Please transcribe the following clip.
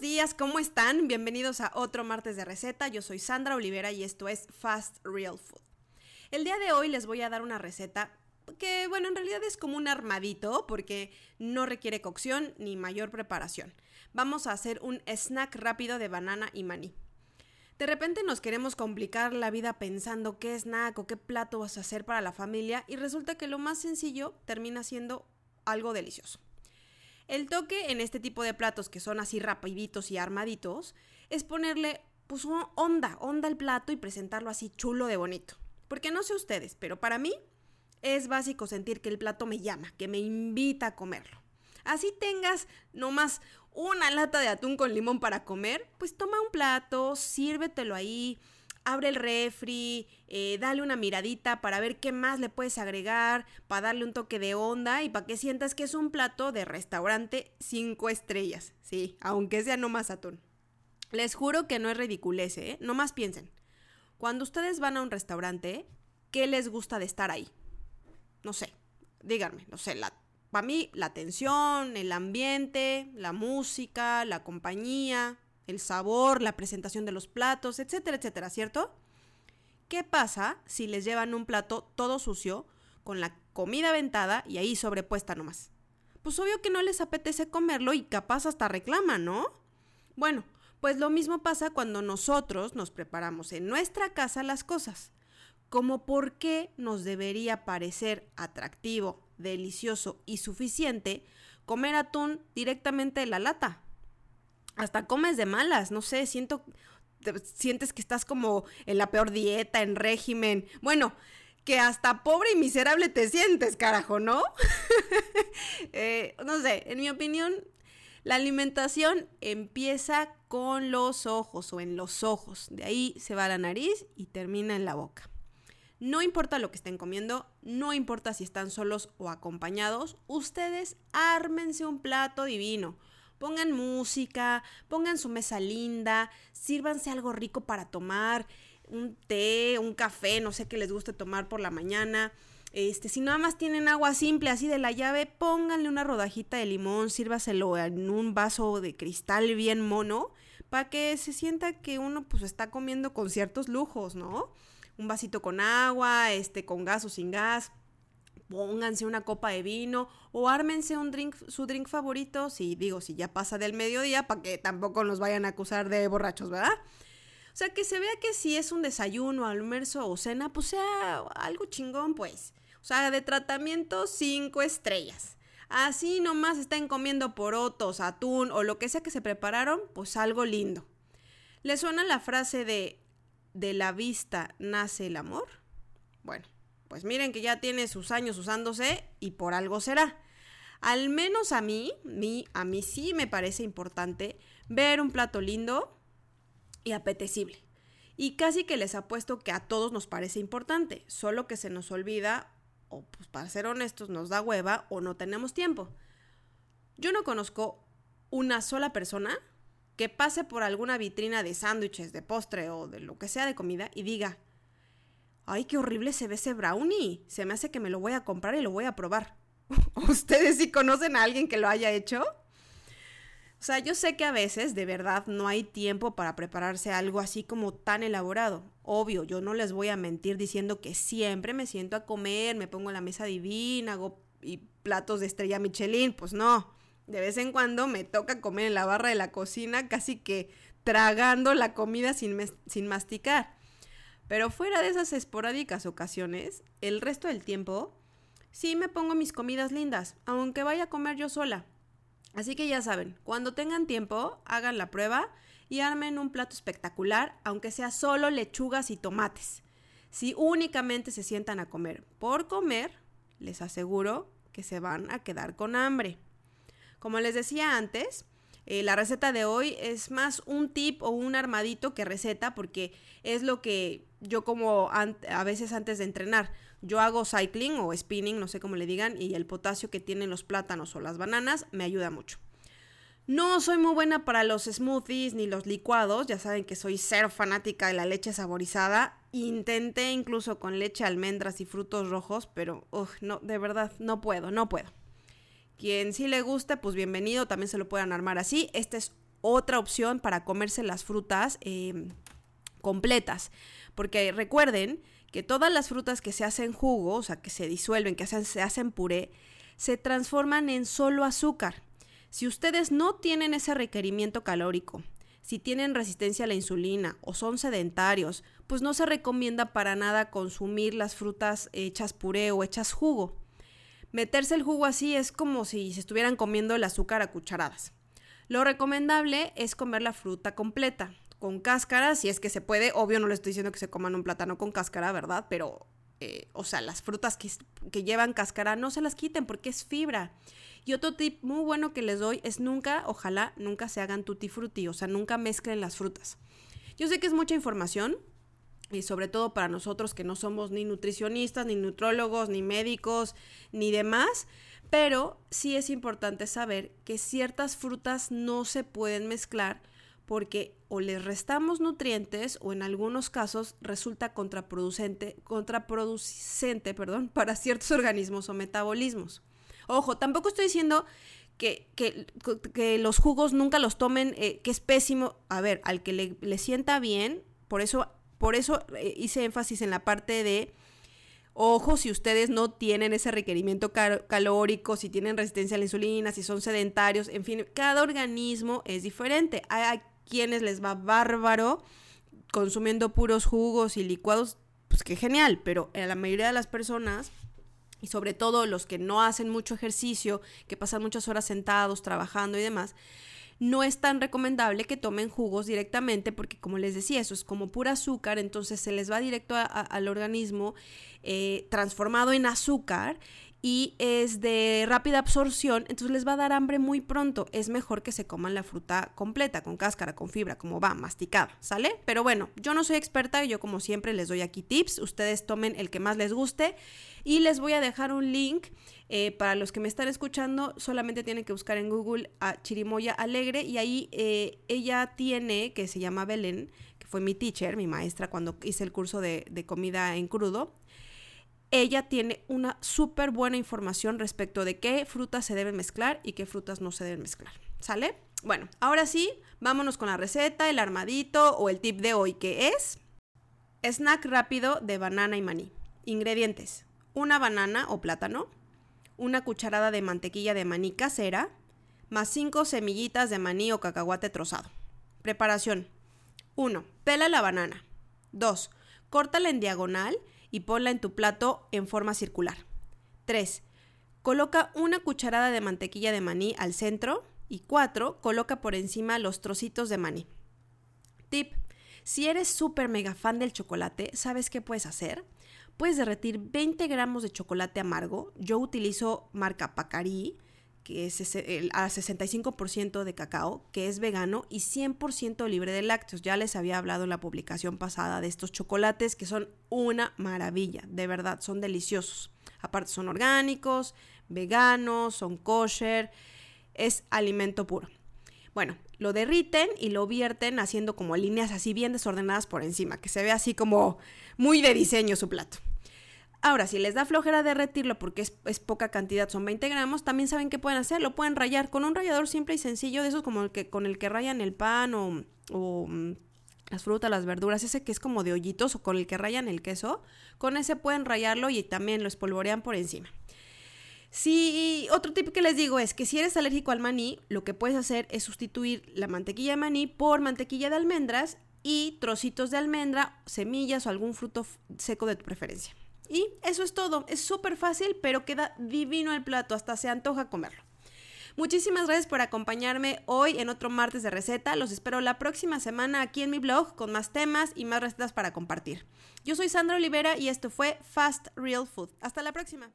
días, ¿cómo están? Bienvenidos a otro martes de receta. Yo soy Sandra Olivera y esto es Fast Real Food. El día de hoy les voy a dar una receta que, bueno, en realidad es como un armadito porque no requiere cocción ni mayor preparación. Vamos a hacer un snack rápido de banana y maní. De repente nos queremos complicar la vida pensando qué snack o qué plato vas a hacer para la familia y resulta que lo más sencillo termina siendo algo delicioso. El toque en este tipo de platos que son así rapiditos y armaditos es ponerle pues onda, onda al plato y presentarlo así chulo de bonito. Porque no sé ustedes, pero para mí es básico sentir que el plato me llama, que me invita a comerlo. Así tengas nomás una lata de atún con limón para comer, pues toma un plato, sírvetelo ahí, abre el refri, eh, dale una miradita para ver qué más le puedes agregar, para darle un toque de onda y para que sientas que es un plato de restaurante cinco estrellas. Sí, aunque sea no más atún. Les juro que no es ridiculez, ¿eh? No más piensen. Cuando ustedes van a un restaurante, ¿qué les gusta de estar ahí? No sé, díganme, no sé, para mí la atención, el ambiente, la música, la compañía, el sabor, la presentación de los platos, etcétera, etcétera, ¿cierto? ¿Qué pasa si les llevan un plato todo sucio, con la comida aventada y ahí sobrepuesta nomás? Pues obvio que no les apetece comerlo y capaz hasta reclaman, ¿no? Bueno, pues lo mismo pasa cuando nosotros nos preparamos en nuestra casa las cosas. Como por qué nos debería parecer atractivo, delicioso y suficiente comer atún directamente de la lata hasta comes de malas, no sé, siento, sientes que estás como en la peor dieta, en régimen. Bueno, que hasta pobre y miserable te sientes, carajo, ¿no? Eh, no sé, en mi opinión, la alimentación empieza con los ojos o en los ojos. De ahí se va la nariz y termina en la boca. No importa lo que estén comiendo, no importa si están solos o acompañados, ustedes ármense un plato divino Pongan música, pongan su mesa linda, sírvanse algo rico para tomar, un té, un café, no sé qué les guste tomar por la mañana. Este, si nada más tienen agua simple así de la llave, pónganle una rodajita de limón, sírvaselo en un vaso de cristal bien mono, para que se sienta que uno pues está comiendo con ciertos lujos, ¿no? Un vasito con agua, este, con gas o sin gas pónganse una copa de vino o ármense un drink, su drink favorito, si digo, si ya pasa del mediodía, para que tampoco nos vayan a acusar de borrachos, ¿verdad? O sea, que se vea que si es un desayuno, almuerzo o cena, pues sea algo chingón, pues. O sea, de tratamiento cinco estrellas. Así nomás estén comiendo porotos, atún o lo que sea que se prepararon, pues algo lindo. ¿Le suena la frase de de la vista nace el amor? Bueno, pues miren que ya tiene sus años usándose y por algo será. Al menos a mí, a mí sí me parece importante ver un plato lindo y apetecible. Y casi que les apuesto que a todos nos parece importante, solo que se nos olvida, o pues para ser honestos, nos da hueva o no tenemos tiempo. Yo no conozco una sola persona que pase por alguna vitrina de sándwiches, de postre o de lo que sea de comida y diga, ay, qué horrible se ve ese brownie. Se me hace que me lo voy a comprar y lo voy a probar. ¿Ustedes sí conocen a alguien que lo haya hecho? O sea, yo sé que a veces de verdad no hay tiempo para prepararse algo así como tan elaborado. Obvio, yo no les voy a mentir diciendo que siempre me siento a comer, me pongo la mesa divina, hago y platos de estrella Michelin, pues no. De vez en cuando me toca comer en la barra de la cocina casi que tragando la comida sin masticar. Pero fuera de esas esporádicas ocasiones, el resto del tiempo, sí me pongo mis comidas lindas, aunque vaya a comer yo sola. Así que ya saben, cuando tengan tiempo, hagan la prueba y armen un plato espectacular, aunque sea solo lechugas y tomates. Si únicamente se sientan a comer por comer, les aseguro que se van a quedar con hambre. Como les decía antes, eh, la receta de hoy es más un tip o un armadito que receta porque es lo que yo como a veces antes de entrenar. Yo hago cycling o spinning, no sé cómo le digan, y el potasio que tienen los plátanos o las bananas me ayuda mucho. No soy muy buena para los smoothies ni los licuados, ya saben que soy cero fanática de la leche saborizada. Intenté incluso con leche, almendras y frutos rojos, pero no, de verdad no puedo, no puedo. Quien sí le guste, pues bienvenido, también se lo puedan armar así. Esta es otra opción para comerse las frutas em, completas. Porque recuerden que todas las frutas que se hacen jugo, o sea, que se disuelven, que se hacen puré, se transforman en solo azúcar. Si ustedes no tienen ese requerimiento calórico, si tienen resistencia a la insulina o son sedentarios, pues no se recomienda para nada consumir las frutas hechas puré o hechas jugo. Meterse el jugo así es como si se estuvieran comiendo el azúcar a cucharadas. Lo recomendable es comer la fruta completa, con cáscara, si es que se puede. Obvio, no le estoy diciendo que se coman un plátano con cáscara, ¿verdad? Pero, eh, o sea, las frutas que, que llevan cáscara no se las quiten porque es fibra. Y otro tip muy bueno que les doy es nunca, ojalá, nunca se hagan tutti frutti, o sea, nunca mezclen las frutas. Yo sé que es mucha información, y sobre todo para nosotros que no somos ni nutricionistas, ni nutrólogos, ni médicos, ni demás, pero sí es importante saber que ciertas frutas no se pueden mezclar porque o les restamos nutrientes o en algunos casos resulta contraproducente, contraproducente perdón, para ciertos organismos o metabolismos. Ojo, tampoco estoy diciendo que, que, los jugos nunca los tomen, eh, que es pésimo. A ver, al que le, sienta bien, por eso, por eso eh, hice énfasis en la parte de, ojo, si ustedes no tienen ese requerimiento calórico, si tienen resistencia a la insulina, si son sedentarios, en fin, cada organismo es diferente. Hay a quienes les va bárbaro consumiendo puros jugos y licuados, pues qué genial, pero a la mayoría de las personas y sobre todo los que no hacen mucho ejercicio, que pasan muchas horas sentados, trabajando y demás, no es tan recomendable que tomen jugos directamente porque como les decía, eso es como pura azúcar, entonces se les va directo al organismo eh, transformado en azúcar y es de rápida absorción, entonces les va a dar hambre muy pronto. Es mejor que se coman la fruta completa, con cáscara, con fibra, como va, masticada, ¿sale? Pero bueno, yo no soy experta, yo como siempre les doy aquí tips, ustedes tomen el que más les guste y les voy a dejar un link eh, para los que me están escuchando, solamente tienen que buscar en Google a Chirimoya Alegre y ahí eh, ella tiene, que se llama Belén, que fue mi teacher, mi maestra cuando hice el curso de, de comida en crudo ella tiene una súper buena información respecto de qué frutas se deben mezclar y qué frutas no se deben mezclar. ¿Sale? Bueno, ahora sí, vámonos con la receta, el armadito o el tip de hoy, que es snack rápido de banana y maní. Ingredientes. Una banana o plátano, una cucharada de mantequilla de maní casera, más cinco semillitas de maní o cacahuate trozado. Preparación. 1. Pela la banana. 2. Córtala en diagonal y ponla en tu plato en forma circular. 3. Coloca una cucharada de mantequilla de maní al centro. Y 4. Coloca por encima los trocitos de maní. Tip. Si eres súper mega fan del chocolate, ¿sabes qué puedes hacer? Puedes derretir 20 gramos de chocolate amargo. Yo utilizo marca Pacari que es a 65% de cacao, que es vegano y 100% libre de lácteos. Ya les había hablado en la publicación pasada de estos chocolates que son una maravilla, de verdad, son deliciosos. Aparte son orgánicos, veganos, son kosher, es alimento puro. Bueno, lo derriten y lo vierten haciendo como líneas así bien desordenadas por encima, que se ve así como muy de diseño su plato. Ahora, si les da flojera derretirlo porque es, poca cantidad, son 20 gramos, también saben qué pueden hacer. Lo pueden rayar con un rallador simple y sencillo, de esos como el que, con el que rayan el pan o, o mm, las frutas, las verduras, ese que es como de hoyitos o con el que rayan el queso. Con ese pueden rayarlo y también lo espolvorean por encima. Si otro tip que les digo es que si eres alérgico al maní, lo que puedes hacer es sustituir la mantequilla de maní por mantequilla de almendras y trocitos de almendra, semillas o algún fruto seco de tu preferencia. Y eso es todo. Es súper fácil, pero queda divino el plato. Hasta se antoja comerlo. Muchísimas gracias por acompañarme hoy en otro martes de receta. Los espero la próxima semana aquí en mi blog con más temas y más recetas para compartir. Yo soy Sandra Olivera y esto fue Fast Real Food. Hasta la próxima.